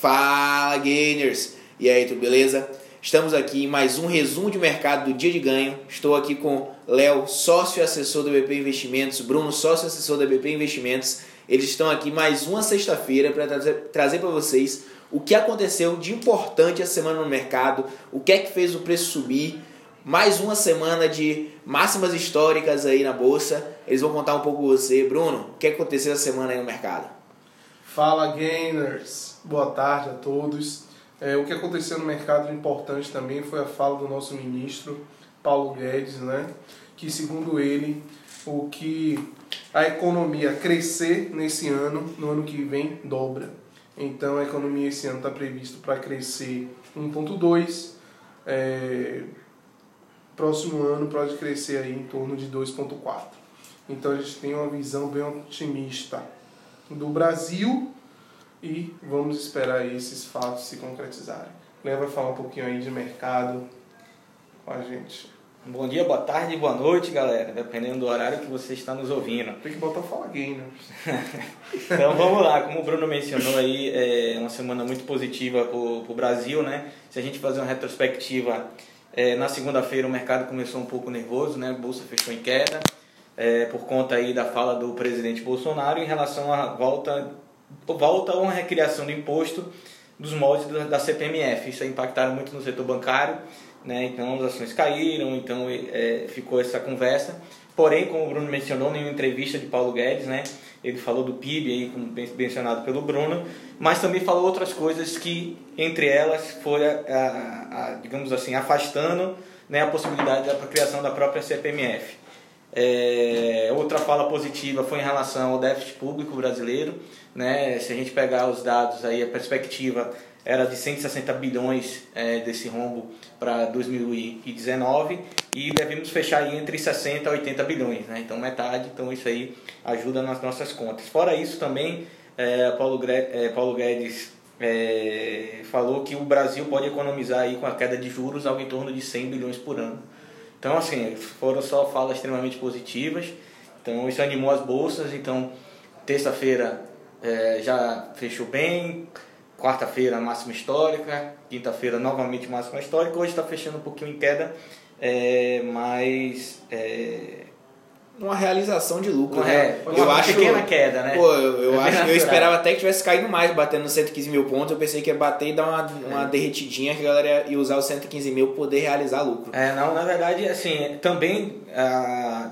Fala Gainers! E aí, tudo beleza? Estamos aqui em mais um resumo de mercado do dia de ganho. Estou aqui com Léo, sócio e assessor da BP Investimentos, Bruno, sócio e assessor da BP Investimentos. Eles estão aqui mais uma sexta-feira para trazer, trazer para vocês o que aconteceu de importante essa semana no mercado, o que é que fez o preço subir. Mais uma semana de máximas históricas aí na bolsa. Eles vão contar um pouco com você. Bruno, o que aconteceu essa semana aí no mercado? Fala gainers, boa tarde a todos. É, o que aconteceu no mercado importante também foi a fala do nosso ministro Paulo Guedes, né? Que segundo ele, o que a economia crescer nesse ano, no ano que vem dobra. Então a economia esse ano está previsto para crescer 1,2. É, próximo ano pode crescer aí em torno de 2,4. Então a gente tem uma visão bem otimista do Brasil e vamos esperar esses fatos se concretizarem. Léo vai falar um pouquinho aí de mercado com a gente. Bom dia, boa tarde, boa noite, galera, dependendo do horário que você está nos ouvindo. Tem que botar fala gamer. então vamos lá, como o Bruno mencionou aí, é uma semana muito positiva para o Brasil, né? Se a gente fazer uma retrospectiva, é, na segunda-feira o mercado começou um pouco nervoso, né? A bolsa fechou em queda, é, por conta aí da fala do presidente Bolsonaro em relação à volta, volta a uma recriação do imposto dos moldes da CPMF. Isso impactaram muito no setor bancário, né? então as ações caíram, então é, ficou essa conversa. Porém, como o Bruno mencionou em uma entrevista de Paulo Guedes, né? ele falou do PIB, aí, como mencionado pelo Bruno, mas também falou outras coisas que, entre elas, foi, a, a, a, digamos assim, afastando né, a possibilidade da criação da própria CPMF. É, outra fala positiva foi em relação ao déficit público brasileiro. Né? Se a gente pegar os dados, aí, a perspectiva era de 160 bilhões é, desse rombo para 2019 e devemos fechar aí entre 60 a 80 bilhões, né? então metade, então isso aí ajuda nas nossas contas. Fora isso também, é, Paulo, é, Paulo Guedes é, falou que o Brasil pode economizar aí com a queda de juros algo em torno de 100 bilhões por ano. Então, assim, foram só falas extremamente positivas. Então, isso animou as bolsas. Então, terça-feira é, já fechou bem. Quarta-feira, máxima histórica. Quinta-feira, novamente máxima histórica. Hoje está fechando um pouquinho em queda, é, mas é, uma realização de lucro, né? É, eu uma acho, pequena queda, né? Pô, eu, eu, acho, eu esperava até que tivesse caído mais, batendo nos 115 mil pontos. Eu pensei que ia bater e dar uma, uma é. derretidinha que a galera ia usar os 115 mil para poder realizar lucro. É, não, na verdade, assim, também ah,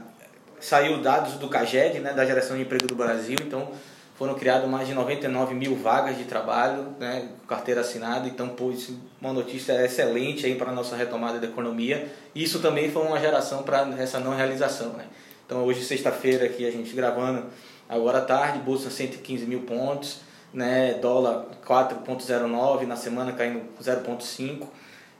saiu dados do CAGED, né, da geração de emprego do Brasil, então foram criadas mais de 99 mil vagas de trabalho, né, carteira assinada, então pô, isso é uma notícia excelente aí para a nossa retomada da economia. Isso também foi uma geração para essa não realização, né? Então hoje sexta-feira aqui a gente gravando agora à tarde, bolsa 115 mil pontos, né, dólar 4.09, na semana caindo 0.5.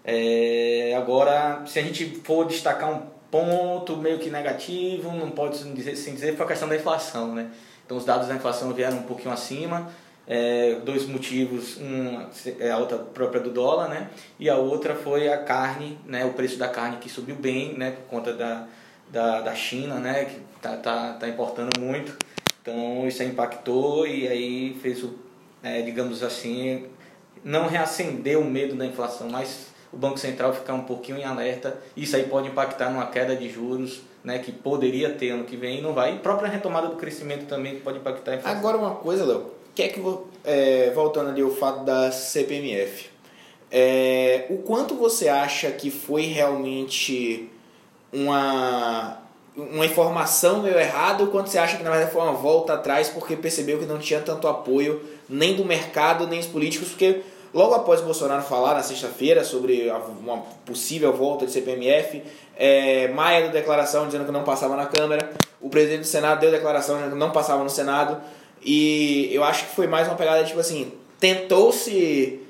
É, agora, se a gente for destacar um ponto meio que negativo, não pode dizer, sem dizer, foi a questão da inflação, né? Então os dados da inflação vieram um pouquinho acima, é, dois motivos, um é a alta própria do dólar, né? E a outra foi a carne, né? O preço da carne que subiu bem, né? Por conta da, da, da China, né, que tá, tá, tá importando muito. Então isso impactou e aí fez o, é, digamos assim, não reacender o medo da inflação, mas o Banco Central ficar um pouquinho em alerta. Isso aí pode impactar numa queda de juros, né, que poderia ter ano que vem e não vai. E própria retomada do crescimento também pode impactar a inflação. Agora uma coisa, Léo, que é que é, voltando ali o fato da CPMF, é, o quanto você acha que foi realmente uma, uma informação meio errada ou quando você acha que na verdade foi uma volta atrás porque percebeu que não tinha tanto apoio nem do mercado nem dos políticos, porque logo após o Bolsonaro falar na sexta-feira sobre uma possível volta de CPMF, é, Maia deu declaração dizendo que não passava na Câmara, o presidente do Senado deu declaração dizendo que não passava no Senado, e eu acho que foi mais uma pegada tipo assim, tentou-se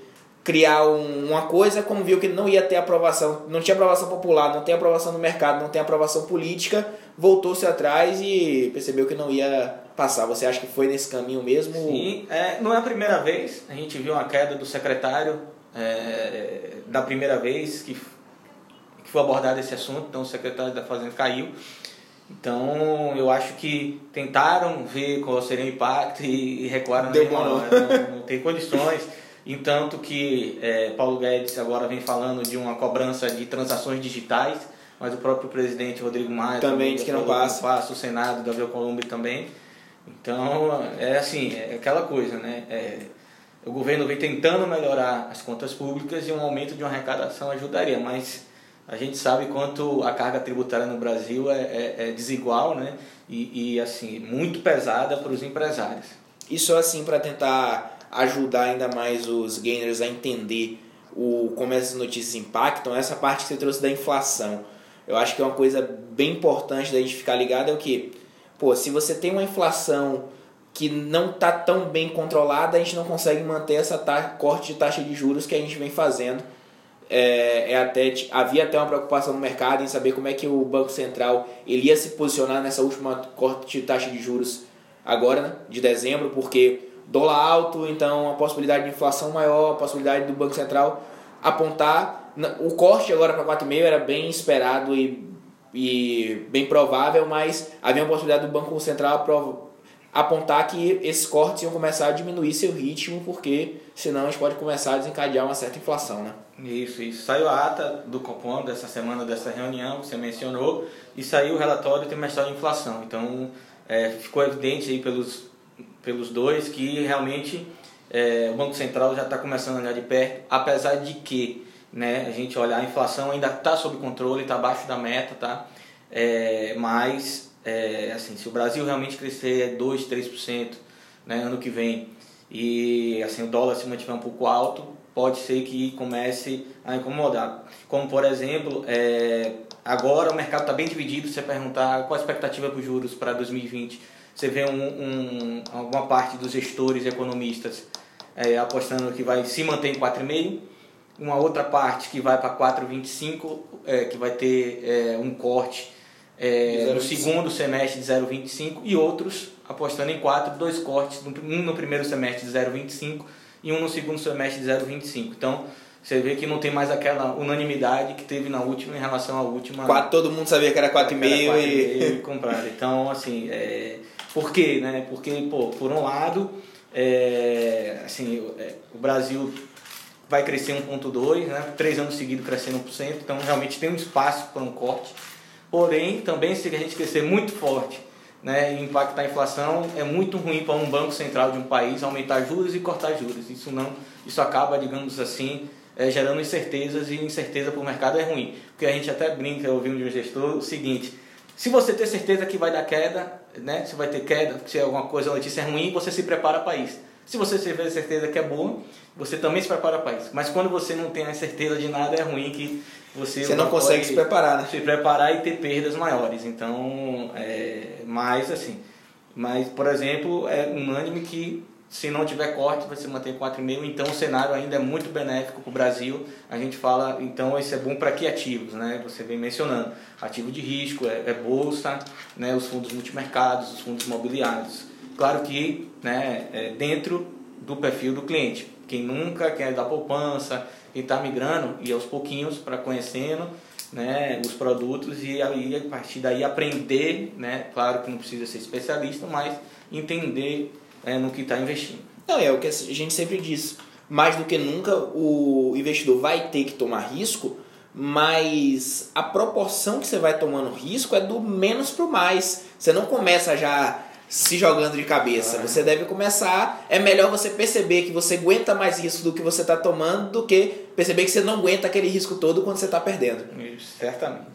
criar um, uma coisa, como viu que não ia ter aprovação, não tinha aprovação popular, não tem aprovação no mercado, não tem aprovação política, voltou-se atrás e percebeu que não ia passar. Você acha que foi nesse caminho mesmo? Sim, é, não é a primeira vez. A gente viu a queda do secretário é, da primeira vez que, que foi abordado esse assunto, então o secretário da Fazenda caiu. Então, eu acho que tentaram ver qual seria o impacto e, e recuaram. Deu não, não, não tem condições. entanto que é, Paulo Guedes agora vem falando de uma cobrança de transações digitais, mas o próprio presidente Rodrigo Maia também diz que não passa. não passa, o Senado Davi Alcolumbre também. Então, é assim, é aquela coisa, né? É, o governo vem tentando melhorar as contas públicas e um aumento de uma arrecadação ajudaria, mas a gente sabe quanto a carga tributária no Brasil é, é, é desigual, né? E, e, assim, muito pesada para os empresários. Isso assim para tentar ajudar ainda mais os gainers a entender o, como essas notícias impactam, essa parte que você trouxe da inflação. Eu acho que é uma coisa bem importante da gente ficar ligado é o que, pô, se você tem uma inflação que não está tão bem controlada, a gente não consegue manter essa corte de taxa de juros que a gente vem fazendo. É, é até, havia até uma preocupação no mercado em saber como é que o Banco Central ele ia se posicionar nessa última corte de taxa de juros agora, né, de dezembro, porque dólar alto, então a possibilidade de inflação maior, a possibilidade do Banco Central apontar. O corte agora para 4,5 era bem esperado e, e bem provável, mas havia uma possibilidade do Banco Central apontar que esses cortes iam começar a diminuir seu ritmo, porque senão a gente pode começar a desencadear uma certa inflação, né? Isso, isso. Saiu a ata do Copom dessa semana, dessa reunião, você mencionou, e saiu o relatório trimestral de inflação. Então, é, ficou evidente aí pelos, pelos dois que realmente é, o Banco Central já está começando a olhar de perto, apesar de que né, a gente olhar a inflação ainda está sob controle, está abaixo da meta, tá? É, mas é, assim, se o Brasil realmente crescer 2, 3% né, ano que vem e assim, o dólar se mantiver um pouco alto, pode ser que comece a incomodar. Como, por exemplo, é, agora o mercado está bem dividido, se você perguntar qual a expectativa para os juros para 2020, você vê um, um, alguma parte dos gestores e economistas é, apostando que vai se manter em 4,5%, uma outra parte que vai para 4,25%, é, que vai ter é, um corte é, no segundo semestre de 0,25 e outros apostando em quatro, dois cortes, um no primeiro semestre de 0,25 e um no segundo semestre de 0,25. Então, você vê que não tem mais aquela unanimidade que teve na última em relação à última. Quatro, todo mundo sabia que era 4,5 e... e comprado. Então, assim, é... por quê? Né? Porque, pô, por um lado, é... assim, é, o Brasil vai crescer 1,2, né? três anos seguidos crescendo 1%, então realmente tem um espaço para um corte. Porém, também se a gente crescer muito forte né, e impactar a inflação, é muito ruim para um banco central de um país aumentar juros e cortar juros. Isso não, isso acaba, digamos assim, é, gerando incertezas e incerteza para o mercado é ruim. Porque a gente até brinca, ouvindo de um gestor, o seguinte, se você ter certeza que vai dar queda, né, se vai ter queda, se alguma coisa, notícia é ruim, você se prepara para isso. Se você tiver certeza que é boa, você também se prepara para isso. Mas quando você não tem a certeza de nada, é ruim que você, você não consegue se preparar, né? Se preparar e ter perdas maiores. Então, é, mais assim. Mas, por exemplo, é unânime que se não tiver corte, vai se manter 4,5. Então, o cenário ainda é muito benéfico para o Brasil. A gente fala, então, isso é bom para que ativos, né? Você vem mencionando. Ativo de risco, é, é bolsa, né? os fundos multimercados, os fundos imobiliários. Claro que né, é dentro do perfil do cliente. Quem nunca quer dar poupança, quem está migrando e aos pouquinhos para conhecendo né, os produtos e aí a partir daí aprender, né, claro que não precisa ser especialista, mas entender é, no que está investindo. Não, é o que a gente sempre diz. Mais do que nunca o investidor vai ter que tomar risco, mas a proporção que você vai tomando risco é do menos para o mais. Você não começa já se jogando de cabeça. Ah. Você deve começar. É melhor você perceber que você aguenta mais risco do que você está tomando do que perceber que você não aguenta aquele risco todo quando você está perdendo. Isso, certamente.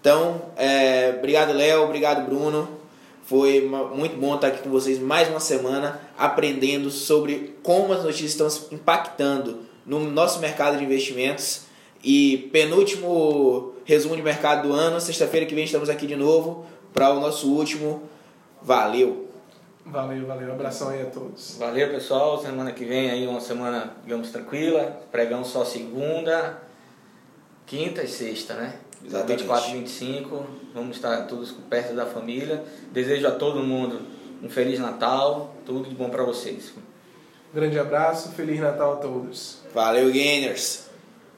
Então, é, obrigado, Léo. Obrigado, Bruno. Foi muito bom estar aqui com vocês mais uma semana aprendendo sobre como as notícias estão impactando no nosso mercado de investimentos. E penúltimo resumo de mercado do ano. Sexta-feira que vem estamos aqui de novo para o nosso último Valeu! Valeu, valeu. Abração aí a todos. Valeu, pessoal. Semana que vem aí uma semana, digamos, tranquila. Pregão só segunda, quinta e sexta, né? Exatamente. 24 e 25. Vamos estar todos perto da família. Desejo a todo mundo um Feliz Natal. Tudo de bom para vocês. Grande abraço. Feliz Natal a todos. Valeu, gamers!